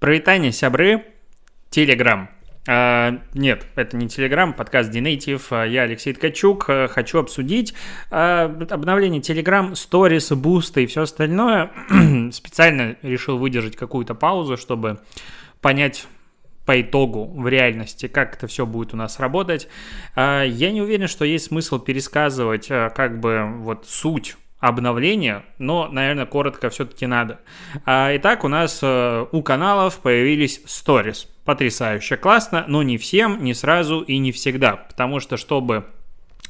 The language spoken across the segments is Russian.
Провитание, сябры, Телеграм. А, нет, это не Телеграм, подкаст Dinative. А, я Алексей Ткачук. А, хочу обсудить а, обновление Телеграм, сторис, бусты и все остальное. Специально решил выдержать какую-то паузу, чтобы понять по итогу в реальности, как это все будет у нас работать. А, я не уверен, что есть смысл пересказывать как бы вот суть обновления, но, наверное, коротко все-таки надо. А, итак, у нас э, у каналов появились stories. Потрясающе, классно, но не всем, не сразу и не всегда, потому что, чтобы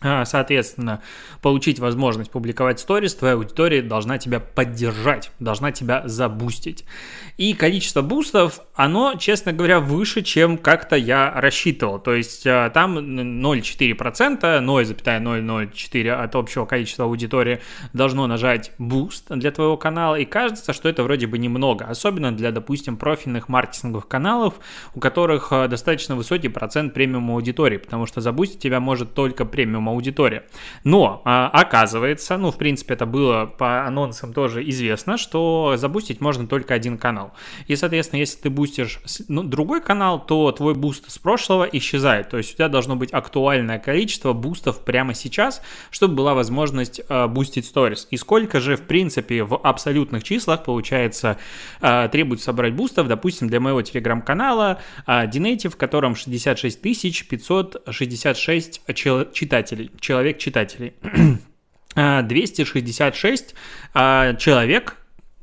Соответственно, получить возможность публиковать сторис, твоя аудитория должна тебя поддержать, должна тебя забустить. И количество бустов, оно, честно говоря, выше, чем как-то я рассчитывал. То есть а, там 0,4%, 0,004 от общего количества аудитории должно нажать boost для твоего канала. И кажется, что это вроде бы немного. Особенно для, допустим, профильных маркетинговых каналов, у которых а, достаточно высокий процент премиум аудитории. Потому что забустить тебя может только премиум аудитория. Но а, оказывается, ну, в принципе, это было по анонсам тоже известно, что забустить можно только один канал. И, соответственно, если ты бустишь ну, другой канал, то твой boost с прошлого исчезает. То есть у тебя должно быть актуальное количество boost ов прямо сейчас, чтобы была возможность э, бустить сторис. И сколько же, в принципе, в абсолютных числах, получается, э, требуется собрать бустов, допустим, для моего телеграм-канала э, Dinative, в котором 66 566 читателей читателей, человек читателей. 266 а, человек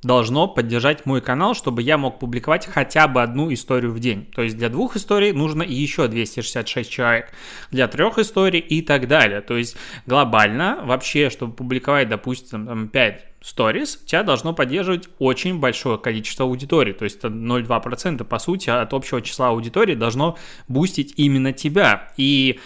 должно поддержать мой канал, чтобы я мог публиковать хотя бы одну историю в день. То есть для двух историй нужно еще 266 человек, для трех историй и так далее. То есть глобально вообще, чтобы публиковать, допустим, 5 stories, тебя должно поддерживать очень большое количество аудитории. То есть 0,2% по сути от общего числа аудитории должно бустить именно тебя. И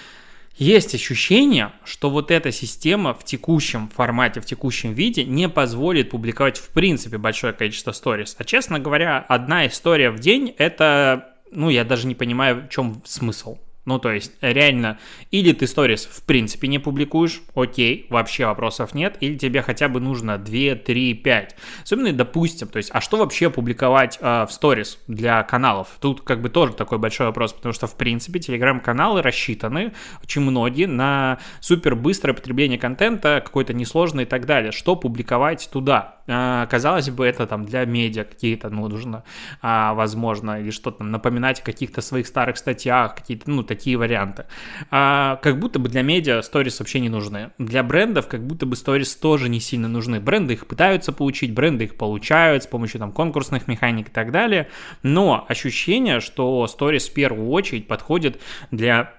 есть ощущение, что вот эта система в текущем формате, в текущем виде не позволит публиковать в принципе большое количество сторис. А честно говоря, одна история в день это, ну, я даже не понимаю, в чем смысл. Ну, то есть, реально, или ты сторис в принципе не публикуешь, окей, вообще вопросов нет, или тебе хотя бы нужно 2, 3, 5. Особенно, допустим, то есть, а что вообще публиковать э, в сторис для каналов? Тут как бы тоже такой большой вопрос, потому что, в принципе, телеграм-каналы рассчитаны, очень многие, на супер быстрое потребление контента, какой-то несложный и так далее. Что публиковать туда? Э, казалось бы, это там для медиа какие-то, ну, нужно, э, возможно, или что-то напоминать о каких-то своих старых статьях, какие-то, ну, такие варианты. А, как будто бы для медиа сторис вообще не нужны. Для брендов как будто бы сторис тоже не сильно нужны. Бренды их пытаются получить, бренды их получают с помощью там конкурсных механик и так далее. Но ощущение, что сторис в первую очередь подходит для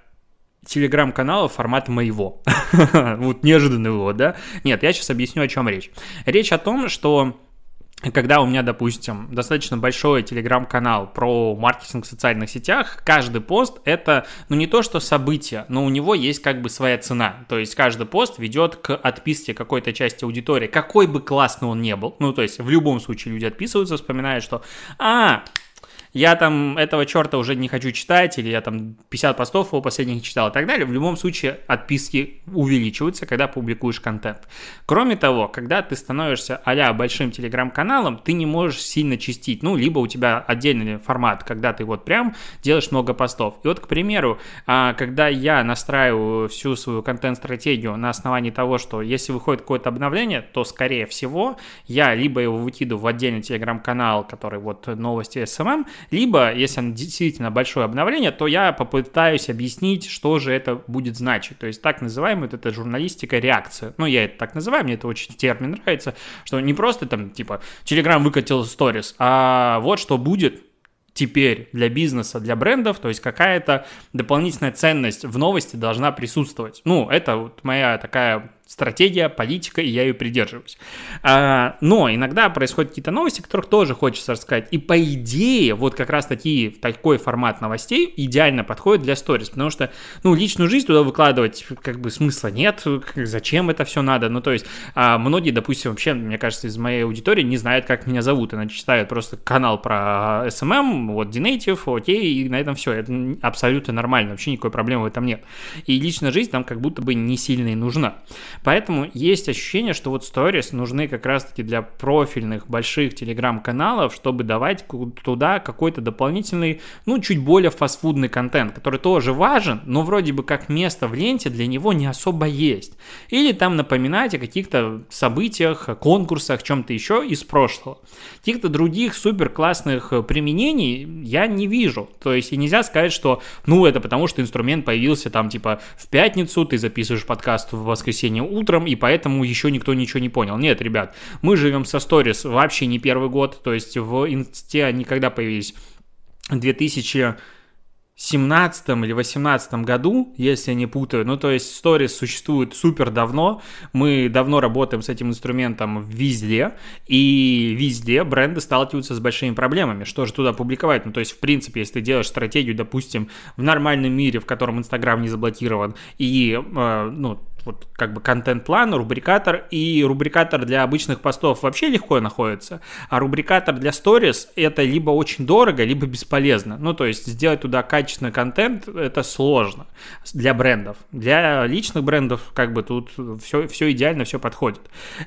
телеграм-канала формата моего. вот неожиданный вывод, да? Нет, я сейчас объясню, о чем речь. Речь о том, что когда у меня, допустим, достаточно большой телеграм-канал про маркетинг в социальных сетях, каждый пост это, ну не то что событие, но у него есть как бы своя цена. То есть каждый пост ведет к отписке какой-то части аудитории, какой бы классный он не был. Ну то есть в любом случае люди отписываются, вспоминают, что «А, я там этого черта уже не хочу читать, или я там 50 постов его последних читал и так далее. В любом случае отписки увеличиваются, когда публикуешь контент. Кроме того, когда ты становишься а большим телеграм-каналом, ты не можешь сильно чистить. Ну, либо у тебя отдельный формат, когда ты вот прям делаешь много постов. И вот, к примеру, а, когда я настраиваю всю свою контент-стратегию на основании того, что если выходит какое-то обновление, то, скорее всего, я либо его выкидываю в отдельный телеграм-канал, который вот новости SMM, либо, если действительно большое обновление, то я попытаюсь объяснить, что же это будет значить. То есть так называемая вот эта журналистика реакция. Ну, я это так называю, мне это очень термин нравится, что не просто там, типа, Telegram выкатил сторис, а вот что будет теперь для бизнеса, для брендов, то есть какая-то дополнительная ценность в новости должна присутствовать. Ну, это вот моя такая стратегия, политика, и я ее придерживаюсь. А, но иногда происходят какие-то новости, которых тоже хочется рассказать. И по идее, вот как раз такие, такой формат новостей идеально подходит для сторис, потому что, ну, личную жизнь туда выкладывать как бы смысла нет, зачем это все надо. Ну, то есть, а, многие, допустим, вообще, мне кажется, из моей аудитории не знают, как меня зовут, иначе читают просто канал про SMM, вот Dinative, окей, и на этом все. Это абсолютно нормально, вообще никакой проблемы в этом нет. И личная жизнь там как будто бы не сильно и нужна. Поэтому есть ощущение, что вот сторис нужны как раз-таки для профильных больших телеграм-каналов, чтобы давать туда какой-то дополнительный, ну, чуть более фастфудный контент, который тоже важен, но вроде бы как место в ленте для него не особо есть. Или там напоминать о каких-то событиях, конкурсах, чем-то еще из прошлого. Каких-то других супер классных применений я не вижу. То есть и нельзя сказать, что, ну, это потому, что инструмент появился там, типа, в пятницу, ты записываешь подкаст в воскресенье утром, и поэтому еще никто ничего не понял. Нет, ребят, мы живем со сторис вообще не первый год, то есть в инсте они когда появились? 2000 17 или 18 году, если я не путаю. Ну, то есть Stories существует супер давно. Мы давно работаем с этим инструментом везде. И везде бренды сталкиваются с большими проблемами. Что же туда публиковать? Ну, то есть, в принципе, если ты делаешь стратегию, допустим, в нормальном мире, в котором Инстаграм не заблокирован, и, э, ну, вот как бы контент-план, рубрикатор, и рубрикатор для обычных постов вообще легко находится, а рубрикатор для сторис это либо очень дорого, либо бесполезно. Ну, то есть сделать туда качественный контент это сложно для брендов. Для личных брендов как бы тут все, все идеально, все подходит.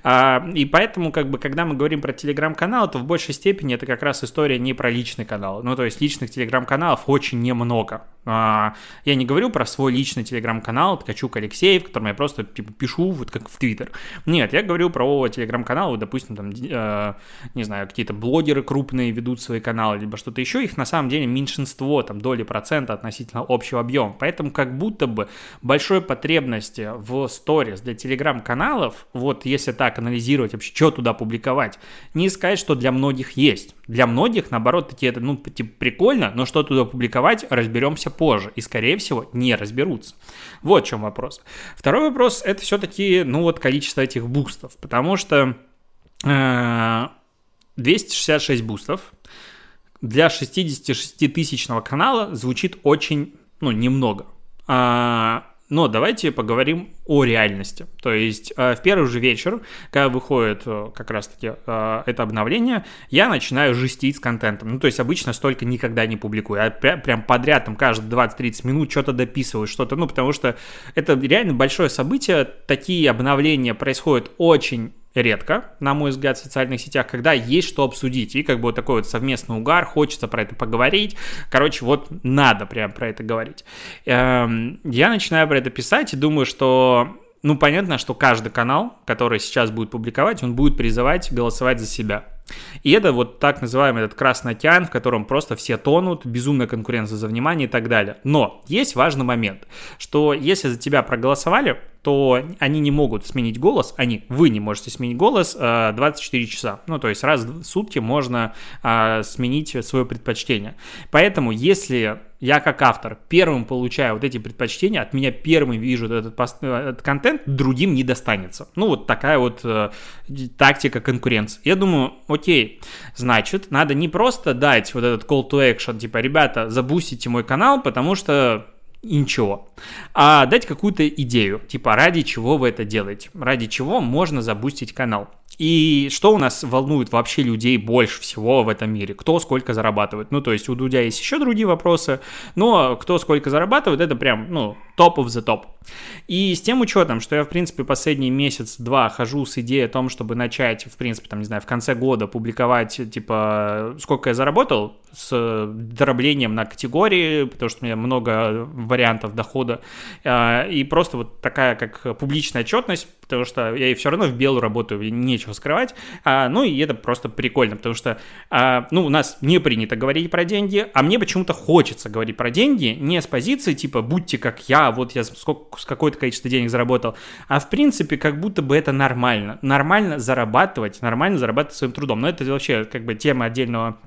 А, и поэтому как бы когда мы говорим про телеграм-канал, то в большей степени это как раз история не про личный канал. Ну, то есть личных телеграм-каналов очень немного. А, я не говорю про свой личный телеграм-канал Ткачук Алексеев, в котором я просто типа, пишу, вот как в Твиттер. Нет, я говорю про телеграм-каналы, допустим, там, э, не знаю, какие-то блогеры крупные ведут свои каналы, либо что-то еще, их на самом деле меньшинство, там, доли процента относительно общего объема. Поэтому как будто бы большой потребности в сторис для телеграм-каналов, вот если так анализировать вообще, что туда публиковать, не сказать, что для многих есть. Для многих, наоборот, такие это, ну, типа, прикольно, но что туда публиковать, разберемся позже. И, скорее всего, не разберутся. Вот в чем вопрос. Второй вопрос – это все-таки, ну, вот количество этих бустов. Потому что э, 266 бустов для 66-тысячного канала звучит очень, ну, немного. А, но давайте поговорим о реальности. То есть э, в первый же вечер, когда выходит э, как раз-таки э, это обновление, я начинаю жестить с контентом. Ну, то есть обычно столько никогда не публикую. Я прям подряд там каждые 20-30 минут что-то дописываю, что-то, ну, потому что это реально большое событие. Такие обновления происходят очень редко, на мой взгляд, в социальных сетях, когда есть что обсудить. И как бы вот такой вот совместный угар, хочется про это поговорить. Короче, вот надо прям про это говорить. Эм, я начинаю про это писать и думаю, что ну, понятно, что каждый канал, который сейчас будет публиковать, он будет призывать голосовать за себя. И это вот так называемый этот красный океан, в котором просто все тонут, безумная конкуренция за внимание и так далее. Но есть важный момент, что если за тебя проголосовали, то они не могут сменить голос, они, вы не можете сменить голос 24 э, часа. Ну, то есть раз в сутки можно а, сменить свое предпочтение. Поэтому, если я как автор первым получаю вот эти предпочтения, от меня первым вижу этот, э, этот контент, другим не достанется. Ну, вот такая вот э, тактика конкуренции. Я думаю, окей, значит, надо не просто дать вот этот call to action, типа, ребята, забустите мой канал, потому что и ничего. А дать какую-то идею, типа ради чего вы это делаете, ради чего можно забустить канал. И что у нас волнует вообще людей больше всего в этом мире? Кто сколько зарабатывает? Ну, то есть у Дудя есть еще другие вопросы, но кто сколько зарабатывает, это прям, ну, топ of the топ. И с тем учетом, что я, в принципе, последний месяц-два хожу с идеей о том, чтобы начать, в принципе, там, не знаю, в конце года публиковать, типа, сколько я заработал, с дроблением на категории, потому что у меня много вариантов дохода, а, и просто вот такая, как публичная отчетность, потому что я и все равно в белую работаю, нечего скрывать, а, ну, и это просто прикольно, потому что, а, ну, у нас не принято говорить про деньги, а мне почему-то хочется говорить про деньги не с позиции, типа, будьте как я, вот я сколько, с какое-то количество денег заработал, а в принципе как будто бы это нормально. Нормально зарабатывать, нормально зарабатывать своим трудом. Но это вообще как бы тема отдельного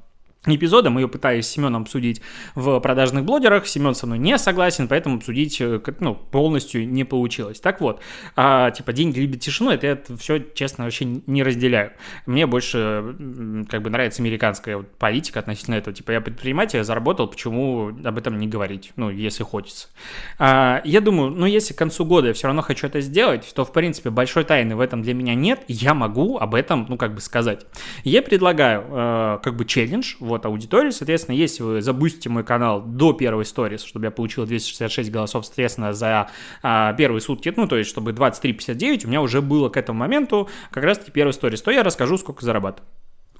эпизода. Мы ее пытались с Семеном обсудить в продажных блогерах. Семен со мной не согласен, поэтому обсудить э, ну, полностью не получилось. Так вот, а, типа деньги любят тишину, это я все, честно, вообще не разделяю. Мне больше как бы нравится американская вот политика относительно этого. Типа я предприниматель, я заработал, почему об этом не говорить, ну, если хочется. А, я думаю, ну, если к концу года я все равно хочу это сделать, то, в принципе, большой тайны в этом для меня нет, я могу об этом, ну, как бы сказать. Я предлагаю э, как бы челлендж вот аудиторию, соответственно, если вы забустите мой канал до первой сторис, чтобы я получил 266 голосов, соответственно, за а, первые сутки, ну, то есть, чтобы 23.59, у меня уже было к этому моменту как раз-таки первая сторис, то я расскажу, сколько зарабатываю.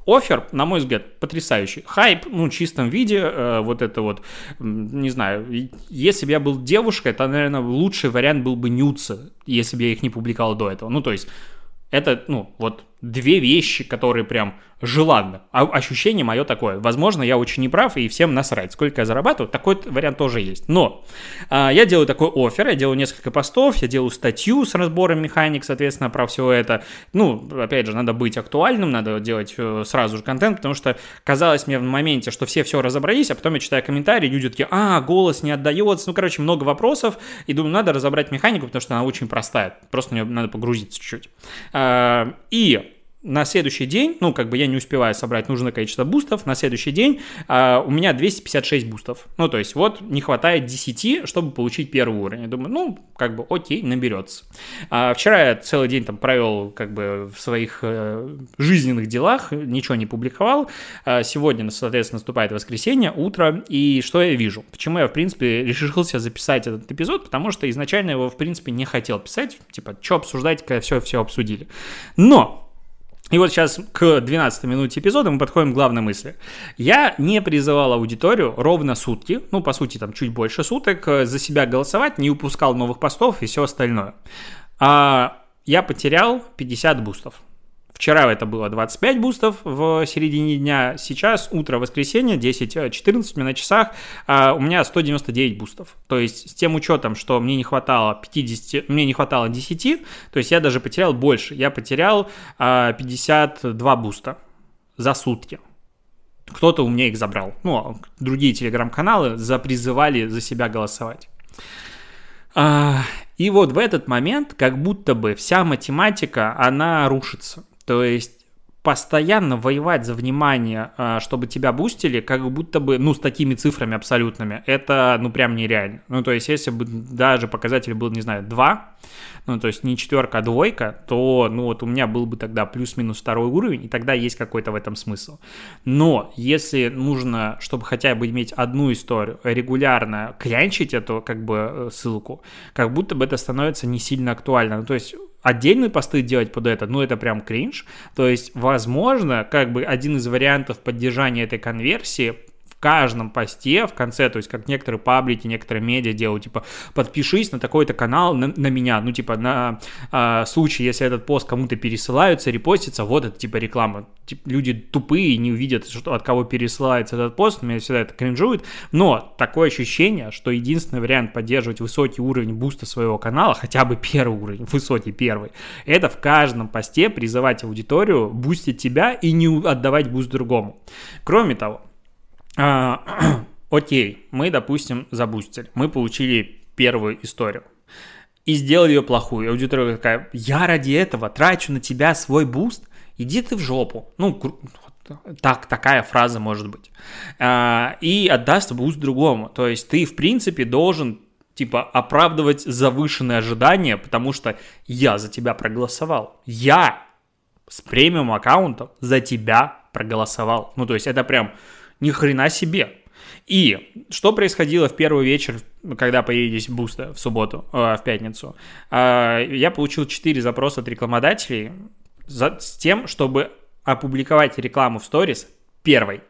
Офер, на мой взгляд, потрясающий. Хайп, ну, в чистом виде, э, вот это вот, не знаю, если бы я был девушкой, то, наверное, лучший вариант был бы нюцы, если бы я их не публиковал до этого. Ну, то есть, это, ну, вот две вещи, которые прям желанно. А ощущение мое такое. Возможно, я очень неправ, и всем насрать, сколько я зарабатываю. Такой вариант тоже есть. Но а, я делаю такой офер, я делаю несколько постов, я делаю статью с разбором механик, соответственно, про все это. Ну, опять же, надо быть актуальным, надо делать э, сразу же контент, потому что казалось мне в моменте, что все все разобрались, а потом я читаю комментарии, люди такие, а, голос не отдается. Ну, короче, много вопросов, и думаю, надо разобрать механику, потому что она очень простая. Просто мне надо погрузиться чуть-чуть. А, и на следующий день, ну, как бы я не успеваю собрать нужное количество бустов, на следующий день а, у меня 256 бустов. Ну, то есть вот не хватает 10, чтобы получить первый уровень. Я думаю, ну, как бы окей, наберется. А, вчера я целый день там провел как бы в своих э, жизненных делах, ничего не публиковал. А, сегодня, соответственно, наступает воскресенье, утро, и что я вижу? Почему я, в принципе, решился записать этот эпизод? Потому что изначально его, в принципе, не хотел писать, типа, что обсуждать, когда все-все обсудили. Но и вот сейчас к 12 минуте эпизода мы подходим к главной мысли. Я не призывал аудиторию ровно сутки, ну, по сути, там чуть больше суток, э, за себя голосовать, не упускал новых постов и все остальное. А я потерял 50 бустов. Вчера это было 25 бустов в середине дня, сейчас утро воскресенье, 10-14 на часах, а у меня 199 бустов. То есть с тем учетом, что мне не хватало 50, мне не хватало 10, то есть я даже потерял больше. Я потерял 52 а, буста за сутки. Кто-то у меня их забрал. Ну, а другие телеграм-каналы запризывали за себя голосовать. И вот в этот момент как будто бы вся математика, она рушится. То есть постоянно воевать за внимание, а, чтобы тебя бустили, как будто бы, ну, с такими цифрами абсолютными, это, ну, прям нереально. Ну, то есть, если бы даже показатель был, не знаю, 2, ну, то есть не четверка, а двойка, то, ну, вот у меня был бы тогда плюс-минус второй уровень, и тогда есть какой-то в этом смысл. Но если нужно, чтобы хотя бы иметь одну историю, регулярно клянчить эту, как бы, э, ссылку, как будто бы это становится не сильно актуально. Ну, то есть отдельные посты делать под это, ну это прям кринж. То есть, возможно, как бы один из вариантов поддержания этой конверсии каждом посте в конце, то есть как некоторые паблики, некоторые медиа делают, типа, подпишись на такой-то канал на, на меня, ну, типа, на а, случай, если этот пост кому-то пересылаются, репостится, вот это, типа, реклама. Типа, люди тупые не увидят, что, от кого пересылается этот пост, меня всегда это кринжует, но такое ощущение, что единственный вариант поддерживать высокий уровень boost а своего канала, хотя бы первый уровень, высокий первый, это в каждом посте призывать аудиторию бустить тебя и не отдавать boost другому. Кроме того, а, окей, мы, допустим, забустили. Мы получили первую историю. И сделали ее плохую. И аудитория такая, я ради этого трачу на тебя свой boost? Иди ты в жопу. Ну, так, такая фраза может быть. А, и отдаст boost другому. То есть ты, в принципе, должен типа оправдывать завышенные ожидания, потому что я за тебя проголосовал. Я с премиум аккаунтом за тебя проголосовал. Ну, то есть это прям ни хрена себе. И что происходило в первый вечер, когда появились бусты в субботу, э, в пятницу? Э, я получил 4 запроса от рекламодателей за, с тем, чтобы опубликовать рекламу в сторис первой.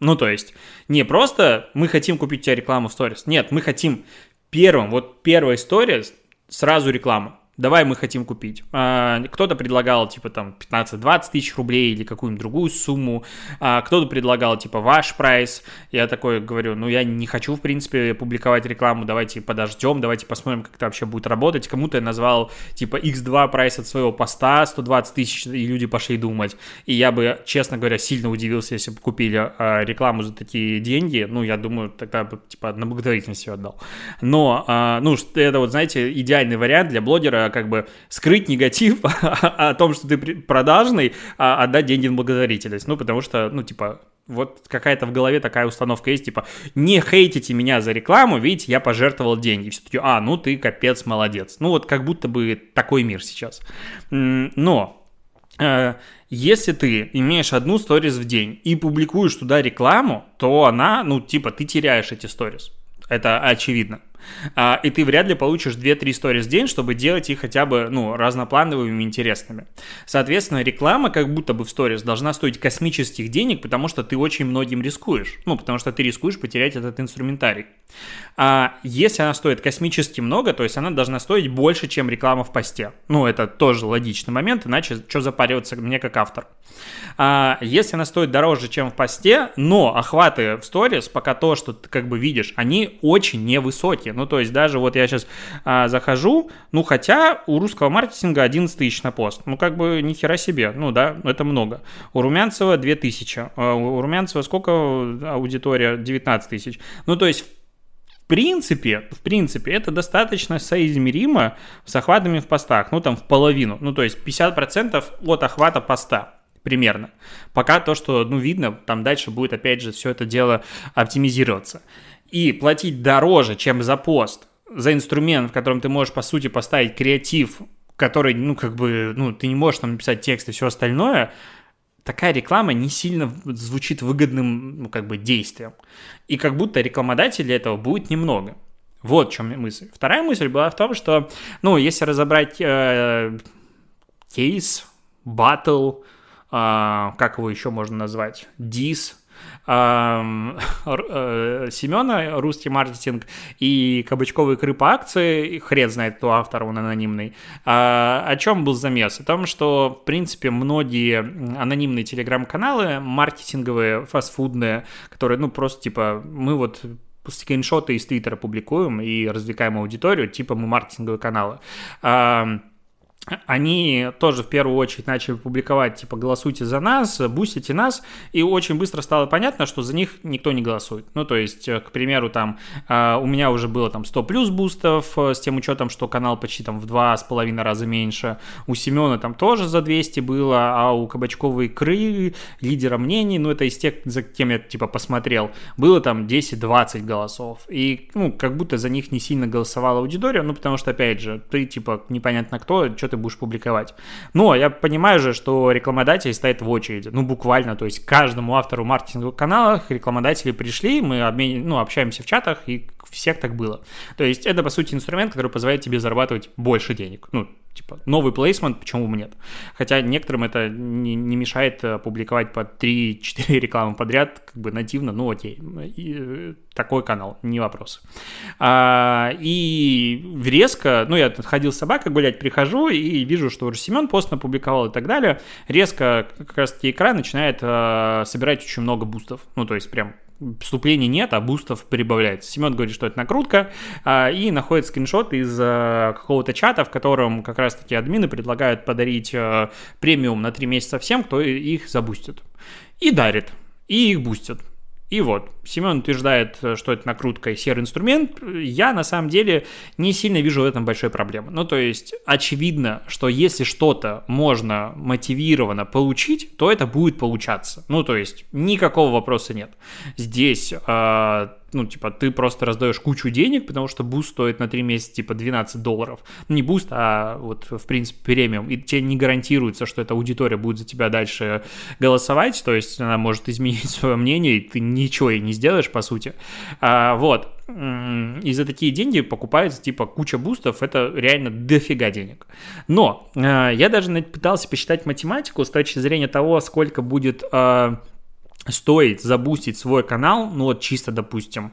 Ну, то есть, не просто мы хотим купить у тебя рекламу в сторис. Нет, мы хотим первым, вот первая история, сразу рекламу давай мы хотим купить. А, кто-то предлагал, типа, там, 15-20 тысяч рублей или какую-нибудь другую сумму, а, кто-то предлагал, типа, ваш прайс. Я такой говорю, ну, я не хочу, в принципе, публиковать рекламу, давайте подождем, давайте посмотрим, как это вообще будет работать. Кому-то я назвал, типа, x2 прайс от своего поста, 120 тысяч, и люди пошли думать. И я бы, честно говоря, сильно удивился, если бы купили а, рекламу за такие деньги. Ну, я думаю, тогда бы, типа, на благотворительность ее отдал. Но, ну, это вот, знаете, идеальный вариант для блогера, как бы скрыть негатив о том, что ты продажный, а отдать деньги на благотворительность. Ну, потому что, ну, типа, вот какая-то в голове такая установка есть, типа, не хейтите меня за рекламу, видите, я пожертвовал деньги. Все таки а, ну ты капец, молодец. Ну, вот как будто бы такой мир сейчас. Но э, если ты имеешь одну сторис в день и публикуешь туда рекламу, то она, ну, типа, ты теряешь эти сторис. Это очевидно. А, и ты вряд ли получишь 2-3 сторис в день, чтобы делать их хотя бы, ну, разноплановыми, интересными. Соответственно, реклама как будто бы в сторис должна стоить космических денег, потому что ты очень многим рискуешь. Ну, потому что ты рискуешь потерять этот инструментарий. А если она стоит космически много, то есть она должна стоить больше, чем реклама в посте. Ну, это тоже логичный момент, иначе что запариваться мне как автор. А если она стоит дороже, чем в посте, но охваты в сторис, пока то, что ты как бы видишь, они очень невысокие. Ну, то есть даже вот я сейчас а, захожу, ну, хотя у русского маркетинга 11 тысяч на пост. Ну, как бы ни хера себе, ну, да, это много. У Румянцева 2 тысячи. А у Румянцева сколько аудитория? 19 тысяч. Ну, то есть в принципе, в принципе, это достаточно соизмеримо с охватами в постах, ну там в половину, ну то есть 50% от охвата поста примерно. Пока то, что, ну, видно, там дальше будет, опять же, все это дело оптимизироваться. И платить дороже, чем за пост, за инструмент, в котором ты можешь, по сути, поставить креатив, который, ну, как бы, ну, ты не можешь там написать текст и все остальное, такая реклама не сильно звучит выгодным, ну, как бы, действием. И как будто рекламодателей этого будет немного. Вот в чем мысль. Вторая мысль была в том, что, ну, если разобрать э, кейс, батл, а, как его еще можно назвать, Дис, э, Семена, русский маркетинг, и кабачковые икры по акции, хрен знает, кто автор, он анонимный. А, о чем был замес? О том, что, в принципе, многие анонимные телеграм-каналы, маркетинговые, фастфудные, которые, ну, просто, типа, мы вот скриншоты из Твиттера публикуем и развлекаем аудиторию, типа мы маркетинговые каналы они тоже в первую очередь начали публиковать, типа, голосуйте за нас, бустите нас, и очень быстро стало понятно, что за них никто не голосует. Ну, то есть, э, к примеру, там, э, у меня уже было там 100 плюс бустов, э, с тем учетом, что канал почти там в два с половиной раза меньше, у Семена там тоже за 200 было, а у Кабачковой Кры, лидера мнений, ну, это из тех, за кем я, типа, посмотрел, было там 10-20 голосов, и, ну, как будто за них не сильно голосовала аудитория, ну, потому что, опять же, ты, типа, непонятно кто, что ты будешь публиковать. Но я понимаю же, что рекламодатель стоит в очереди, ну, буквально, то есть каждому автору маркетинговых каналов рекламодатели пришли, мы обмен... ну, общаемся в чатах, и всех так было. То есть это, по сути, инструмент, который позволяет тебе зарабатывать больше денег. Ну, типа, новый плейсмент, почему бы нет? Хотя некоторым это не, не мешает э, публиковать по 3-4 рекламы подряд, как бы нативно, ну окей, и, э, такой канал, не вопрос. А, и резко, ну я ходил с собакой гулять, прихожу и вижу, что уже Семен пост напубликовал и так далее, резко как раз таки экран начинает а, собирать очень много бустов, ну то есть прям вступлений нет, а бустов прибавляется. Семен говорит, что это накрутка, а, и находит скриншот из а, какого-то чата, в котором как раз-таки админы предлагают подарить а, премиум на 3 месяца всем, кто их забустит. И дарит, и их бустят. И вот, Семен утверждает, что это накрутка и серый инструмент. Я на самом деле не сильно вижу в этом большой проблемы. Ну, то есть, очевидно, что если что-то можно мотивированно получить, то это будет получаться. Ну, то есть, никакого вопроса нет. Здесь э, ну, типа, ты просто раздаешь кучу денег, потому что boost стоит на 3 месяца, типа, 12 долларов. Не boost, а вот, в принципе, премиум. И тебе не гарантируется, что эта аудитория будет за тебя дальше голосовать, то есть она может изменить свое мнение, и ты ничего ей не сделаешь, по сути. А, вот. И за такие деньги покупается, типа, куча boost ов, это реально дофига денег. Но а, я даже пытался посчитать математику с точки зрения того, сколько будет... А, стоит забустить свой канал, ну вот чисто, допустим,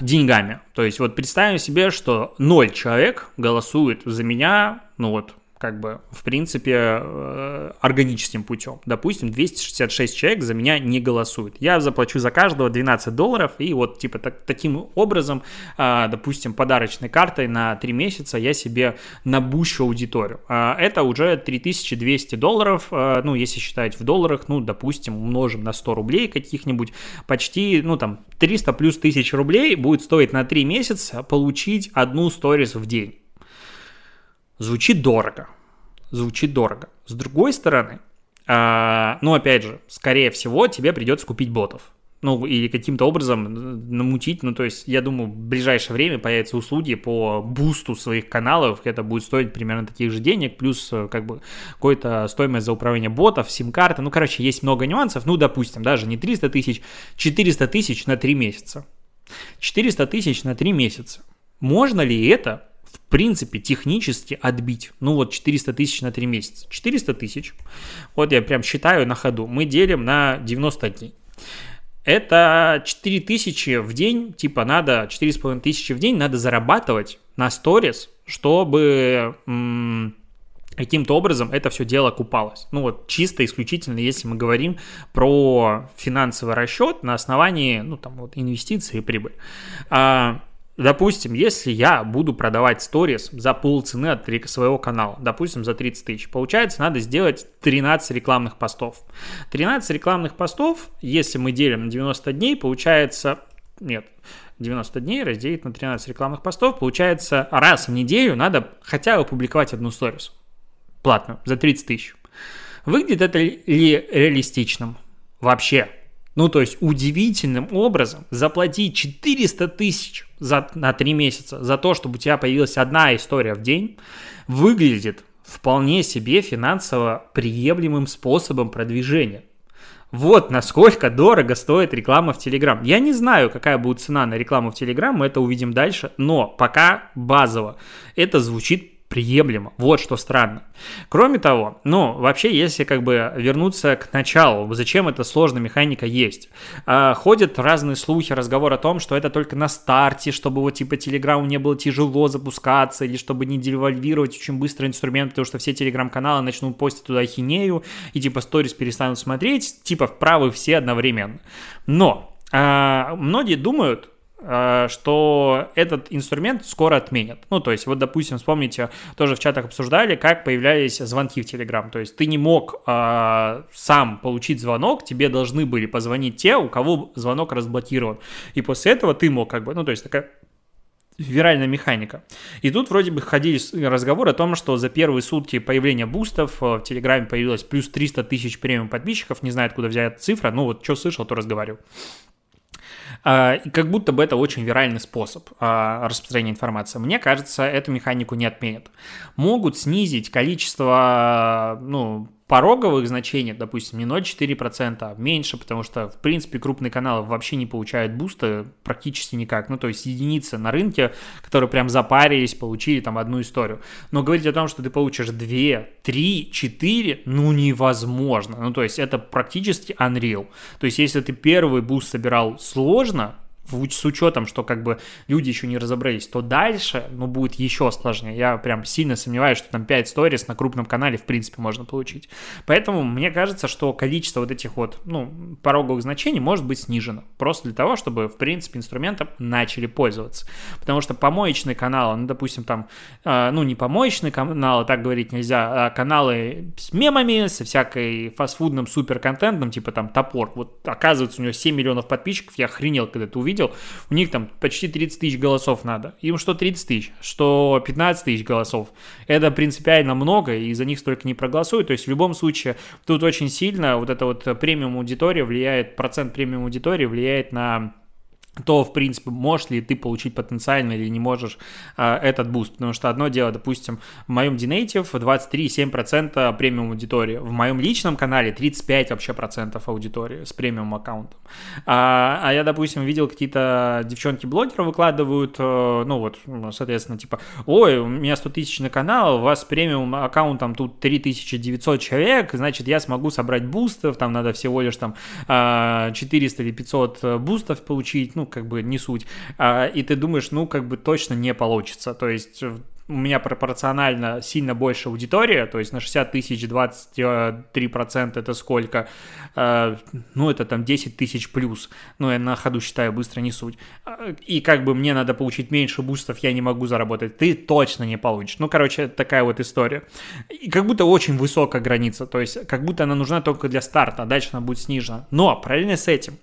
деньгами. То есть вот представим себе, что 0 человек голосует за меня, ну вот как бы, в принципе, э, органическим путем. Допустим, 266 человек за меня не голосуют. Я заплачу за каждого 12 долларов, и вот, типа, так, таким образом, а, допустим, подарочной картой на 3 месяца я себе набущу аудиторию. А, это уже 3200 долларов, а, ну, если считать в долларах, ну, допустим, умножим на 100 рублей каких-нибудь, почти, ну, там, 300 плюс тысяч рублей будет стоить на 3 месяца получить одну сторис в день. Звучит дорого. Звучит дорого. С другой стороны, э, ну, опять же, скорее всего, тебе придется купить ботов. ну, или каким-то образом намутить, ну, то есть, я думаю, в ближайшее время появятся услуги по бусту своих каналов, это будет стоить примерно таких же денег, плюс, э, как бы, какой-то стоимость за управление ботов, сим-карты, ну, короче, есть много нюансов, ну, допустим, даже не 300 тысяч, 400 тысяч на 3 месяца. 400 тысяч на 3 месяца. Можно ли это в принципе, технически отбить. Ну вот 400 тысяч на 3 месяца. 400 тысяч, вот я прям считаю на ходу, мы делим на 90 дней. Это 4 тысячи в день, типа надо, 4,5 тысячи в день надо зарабатывать на сторис, чтобы м- каким-то образом это все дело купалось. Ну вот чисто исключительно, если мы говорим про финансовый расчет на основании, ну там вот инвестиций и прибыль. А, Допустим, если я буду продавать сторис за полцены от своего канала, допустим, за 30 тысяч, получается, надо сделать 13 рекламных постов. 13 рекламных постов, если мы делим на 90 дней, получается... Нет, 90 дней разделить на 13 рекламных постов, получается, раз в неделю надо хотя бы публиковать одну сторис. Платную, за 30 тысяч. Выглядит это ли реалистичным? Вообще. Ну, то есть удивительным образом заплатить 400 тысяч за, на 3 месяца за то, чтобы у тебя появилась одна история в день, выглядит вполне себе финансово приемлемым способом продвижения. Вот насколько дорого стоит реклама в Телеграм. Я не знаю, какая будет цена на рекламу в Телеграм, мы это увидим дальше, но пока базово это звучит приемлемо. Вот что странно. Кроме того, ну, вообще, если как бы вернуться к началу, зачем эта сложная механика есть? А, ходят разные слухи, разговор о том, что это только на старте, чтобы вот типа Телеграму не было тяжело запускаться, или чтобы не девальвировать очень быстро инструмент, потому что все Телеграм-каналы начнут постить туда хинею, и типа сторис перестанут смотреть, типа вправы все одновременно. Но а, многие думают, что этот инструмент скоро отменят. Ну, то есть, вот, допустим, вспомните, тоже в чатах обсуждали, как появлялись звонки в Телеграм. То есть, ты не мог э, сам получить звонок, тебе должны были позвонить те, у кого звонок разблокирован. И после этого ты мог как бы, ну, то есть, такая виральная механика. И тут вроде бы ходили разговоры о том, что за первые сутки появления бустов э, в Телеграме появилось плюс 300 тысяч премиум подписчиков, не знаю, откуда взять цифра, ну вот что слышал, то разговариваю. А, и как будто бы это очень виральный способ а, распространения информации. Мне кажется, эту механику не отменят. Могут снизить количество ну, пороговых значений, допустим, не 0,4%, а меньше, потому что, в принципе, крупные каналы вообще не получают буста практически никак. Ну, то есть единицы на рынке, которые прям запарились, получили там одну историю. Но говорить о том, что ты получишь 2, 3, 4, ну, невозможно. Ну, то есть это практически unreal. То есть если ты первый буст собирал сложно, с учетом, что как бы люди еще не разобрались, то дальше, ну, будет еще сложнее. Я прям сильно сомневаюсь, что там 5 сторис на крупном канале в принципе можно получить. Поэтому мне кажется, что количество вот этих вот, ну, пороговых значений может быть снижено. Просто для того, чтобы, в принципе, инструментом начали пользоваться. Потому что помоечные каналы, ну, допустим, там, э, ну, не помоечные каналы, так говорить нельзя, а каналы с мемами, со всякой фастфудным суперконтентом, типа там топор. Вот оказывается, у него 7 миллионов подписчиков, я охренел, когда это увидел видел, у них там почти 30 тысяч голосов надо. Им что 30 тысяч, что 15 тысяч голосов. Это принципиально много, и за них столько не проголосуют. То есть в любом случае тут очень сильно вот эта вот премиум аудитория влияет, процент премиум аудитории влияет на то, в принципе, можешь ли ты получить потенциально или не можешь э, этот буст. Потому что одно дело, допустим, в моем Dinative 23,7% премиум аудитории, в моем личном канале 35 вообще процентов аудитории с премиум аккаунтом. А, а я, допустим, видел какие-то девчонки-блогеры выкладывают, э, ну вот, соответственно, типа, ой, у меня 100 тысяч на канал, у вас премиум аккаунтом тут 3900 человек, значит, я смогу собрать бустов, там надо всего лишь там э, 400 или 500 бустов получить, ну, как бы не суть. А, и ты думаешь, ну, как бы точно не получится. То есть у меня пропорционально сильно больше аудитория, то есть на 60 тысяч 23% это сколько? Э, ну, это там 10 тысяч плюс. Ну, я на ходу считаю, быстро не суть. И как бы мне надо получить меньше бустов, я не могу заработать. Ты точно не получишь. Ну, короче, такая вот история. И как будто очень высокая граница, то есть как будто она нужна только для старта, а дальше она будет снижена. Но параллельно с этим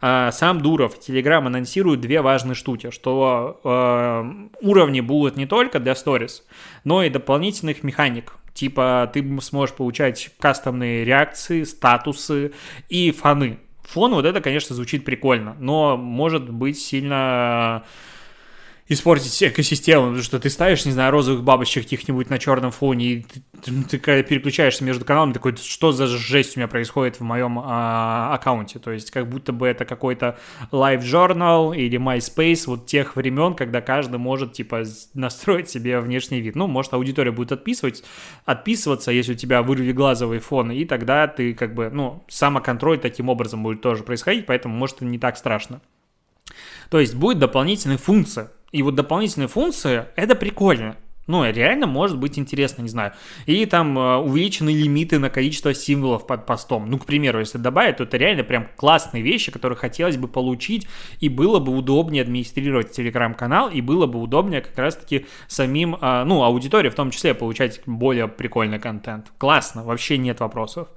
э, сам Дуров, Telegram анонсирует две важные штуки, что э, уровни будут не только для Stories, но и дополнительных механик. Типа ты сможешь получать кастомные реакции, статусы и фаны фон вот это, конечно, звучит прикольно, но может быть сильно испортить экосистему, потому что ты ставишь, не знаю, розовых бабочек каких-нибудь на черном фоне, и ты, ты, ты когда переключаешься между каналами, такой, что за жесть у меня происходит в моем а, аккаунте, то есть как будто бы это какой-то live journal или MySpace вот тех времен, когда каждый может, типа, настроить себе внешний вид. Ну, может, аудитория будет отписывать, отписываться, если у тебя вырви глазовый фон, и тогда ты, как бы, ну, самоконтроль таким образом будет тоже происходить, поэтому, может, это не так страшно. То есть будет дополнительная функция, и вот дополнительные функции, это прикольно. Ну, реально может быть интересно, не знаю. И там э, увеличены лимиты на количество символов под постом. Ну, к примеру, если добавить, то это реально прям классные вещи, которые хотелось бы получить, и было бы удобнее администрировать телеграм-канал, и было бы удобнее как раз-таки самим, э, ну, аудитории в том числе получать более прикольный контент. Классно, вообще нет вопросов.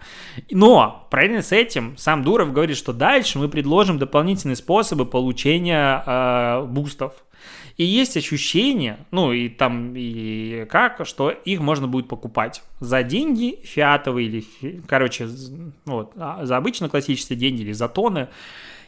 Но, параллельно с этим, сам Дуров говорит, что дальше мы предложим дополнительные способы получения э, бустов. И есть ощущение, ну и там и как, что их можно будет покупать за деньги фиатовые или, короче, вот, а, за обычно классические деньги или за тоны.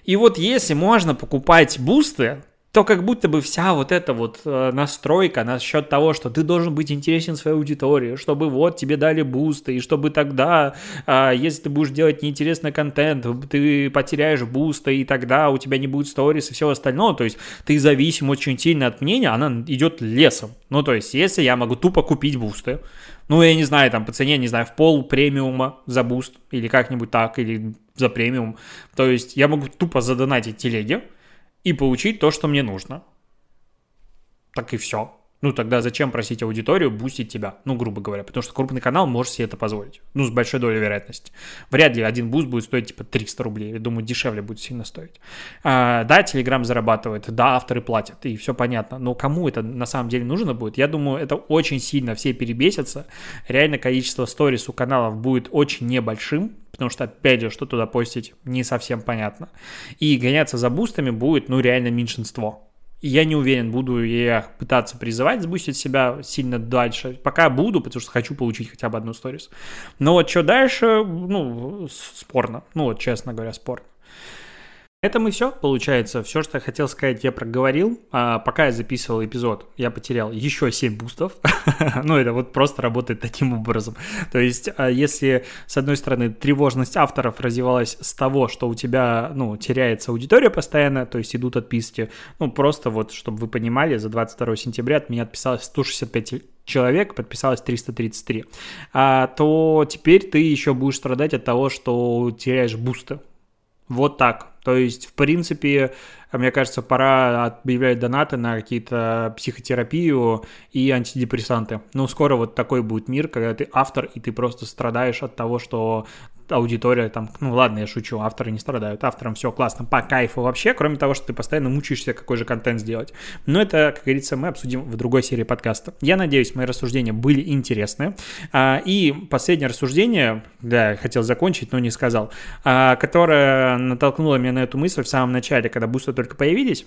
И вот если можно покупать бусты, то как будто бы вся вот эта вот э, настройка насчет того, что ты должен быть интересен своей аудитории, чтобы вот тебе дали бусты, и чтобы тогда, э, если ты будешь делать неинтересный контент, ты потеряешь бусты, и тогда у тебя не будет сторис и всего остального, то есть ты зависим очень сильно от мнения, она идет лесом. Ну, то есть, если я могу тупо купить бусты, ну, я не знаю, там, по цене, не знаю, в пол премиума за буст, или как-нибудь так, или за премиум, то есть я могу тупо задонатить телеге, и получить то, что мне нужно. Так и все. Ну, тогда зачем просить аудиторию бустить тебя? Ну, грубо говоря, потому что крупный канал может себе это позволить. Ну, с большой долей вероятности. Вряд ли один буст будет стоить типа 300 рублей. Я думаю, дешевле будет сильно стоить. А, да, Telegram зарабатывает, да, авторы платят, и все понятно. Но кому это на самом деле нужно будет? Я думаю, это очень сильно все перебесятся. Реально количество сторис у каналов будет очень небольшим, потому что, опять же, что туда постить, не совсем понятно. И гоняться за бустами будет, ну, реально меньшинство. И я не уверен, буду я пытаться призывать сбустить себя сильно дальше. Пока буду, потому что хочу получить хотя бы одну сторис. Но вот что дальше, ну, спорно. Ну, вот, честно говоря, спорно. Это мы все, получается. Все, что я хотел сказать, я проговорил. А пока я записывал эпизод, я потерял еще 7 бустов. ну, это вот просто работает таким образом. То есть, а если, с одной стороны, тревожность авторов развивалась с того, что у тебя, ну, теряется аудитория постоянно, то есть идут отписки. Ну, просто вот, чтобы вы понимали, за 22 сентября от меня отписалось 165 человек, подписалось 333, а, то теперь ты еще будешь страдать от того, что теряешь бусты. Вот так. То есть, в принципе, мне кажется, пора объявлять донаты на какие-то психотерапию и антидепрессанты. Ну, скоро вот такой будет мир, когда ты автор, и ты просто страдаешь от того, что аудитория там, ну ладно, я шучу, авторы не страдают, авторам все классно, по кайфу вообще, кроме того, что ты постоянно мучаешься, какой же контент сделать. Но это, как говорится, мы обсудим в другой серии подкаста. Я надеюсь, мои рассуждения были интересны. А, и последнее рассуждение, да, хотел закончить, но не сказал, а, которое натолкнуло меня на эту мысль в самом начале, когда бусты только появились,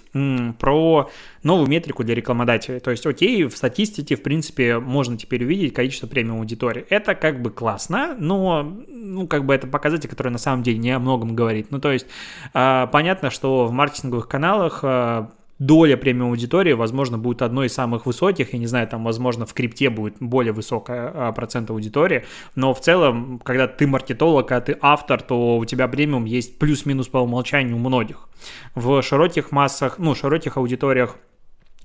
про новую метрику для рекламодателей. То есть, окей, в статистике, в принципе, можно теперь увидеть количество премиум аудитории. Это как бы классно, но, ну, как бы это показатель, который на самом деле не о многом говорит. Ну, то есть, э, понятно, что в маркетинговых каналах э, доля премиум аудитории, возможно, будет одной из самых высоких, я не знаю, там, возможно, в крипте будет более высокая а, процент аудитории, но в целом, когда ты маркетолог, а ты автор, то у тебя премиум есть плюс-минус по умолчанию у многих. В широких массах, ну, широких аудиториях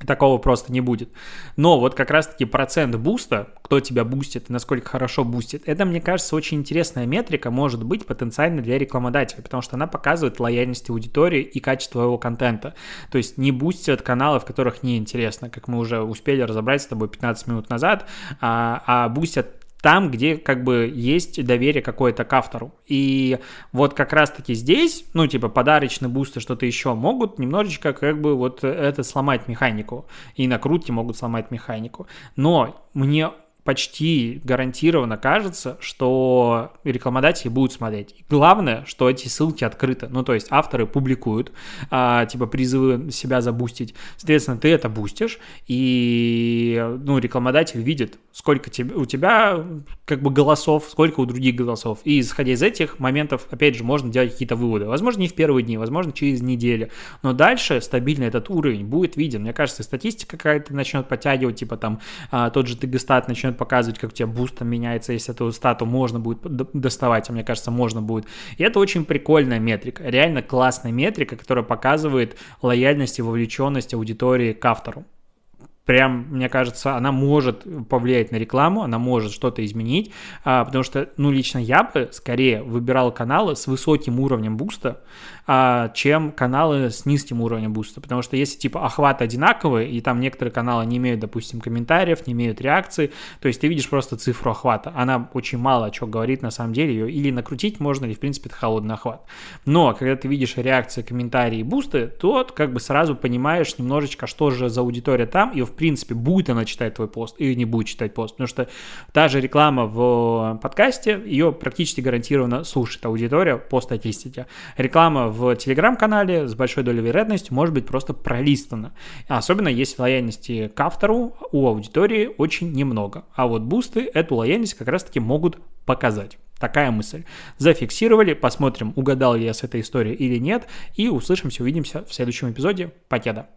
Такого просто не будет. Но вот как раз-таки процент буста, кто тебя бустит и насколько хорошо бустит, это, мне кажется, очень интересная метрика может быть потенциально для рекламодателя, потому что она показывает лояльность аудитории и качество его контента. То есть не бустят каналы, в которых неинтересно, как мы уже успели разобрать с тобой 15 минут назад, а, а бустят там, где как бы есть доверие какое-то к автору. И вот как раз-таки здесь, ну, типа, подарочные бусты, что-то еще могут немножечко как бы вот это сломать механику. И накрутки могут сломать механику. Но мне почти гарантированно кажется, что рекламодатели будут смотреть. Главное, что эти ссылки открыты. Ну, то есть авторы публикуют, а, типа призывы себя забустить. Соответственно, ты это бустишь, и ну, рекламодатель видит, сколько тебе, у тебя как бы голосов, сколько у других голосов. И исходя из этих моментов, опять же, можно делать какие-то выводы. Возможно, не в первые дни, возможно, через неделю. Но дальше стабильно этот уровень будет виден. Мне кажется, статистика какая-то начнет подтягивать, типа там а, тот же Тегестат начнет показывать, как у тебя бустом меняется, если эту стату можно будет доставать, а мне кажется, можно будет. И это очень прикольная метрика, реально классная метрика, которая показывает лояльность и вовлеченность аудитории к автору прям, мне кажется, она может повлиять на рекламу, она может что-то изменить, а, потому что, ну, лично я бы скорее выбирал каналы с высоким уровнем буста, а, чем каналы с низким уровнем буста, потому что если, типа, охват одинаковый, и там некоторые каналы не имеют, допустим, комментариев, не имеют реакции, то есть ты видишь просто цифру охвата, она очень мало что говорит на самом деле, ее или накрутить можно, или, в принципе, это холодный охват. Но, когда ты видишь реакции, комментарии, бусты, то как бы сразу понимаешь немножечко, что же за аудитория там, и, в принципе, будет она читать твой пост или не будет читать пост. Потому что та же реклама в подкасте, ее практически гарантированно слушает аудитория по статистике. Реклама в телеграм-канале с большой долей вероятности может быть просто пролистана. Особенно если лояльности к автору у аудитории очень немного. А вот бусты эту лояльность как раз-таки могут показать. Такая мысль. Зафиксировали, посмотрим, угадал ли я с этой историей или нет, и услышимся, увидимся в следующем эпизоде. Покеда.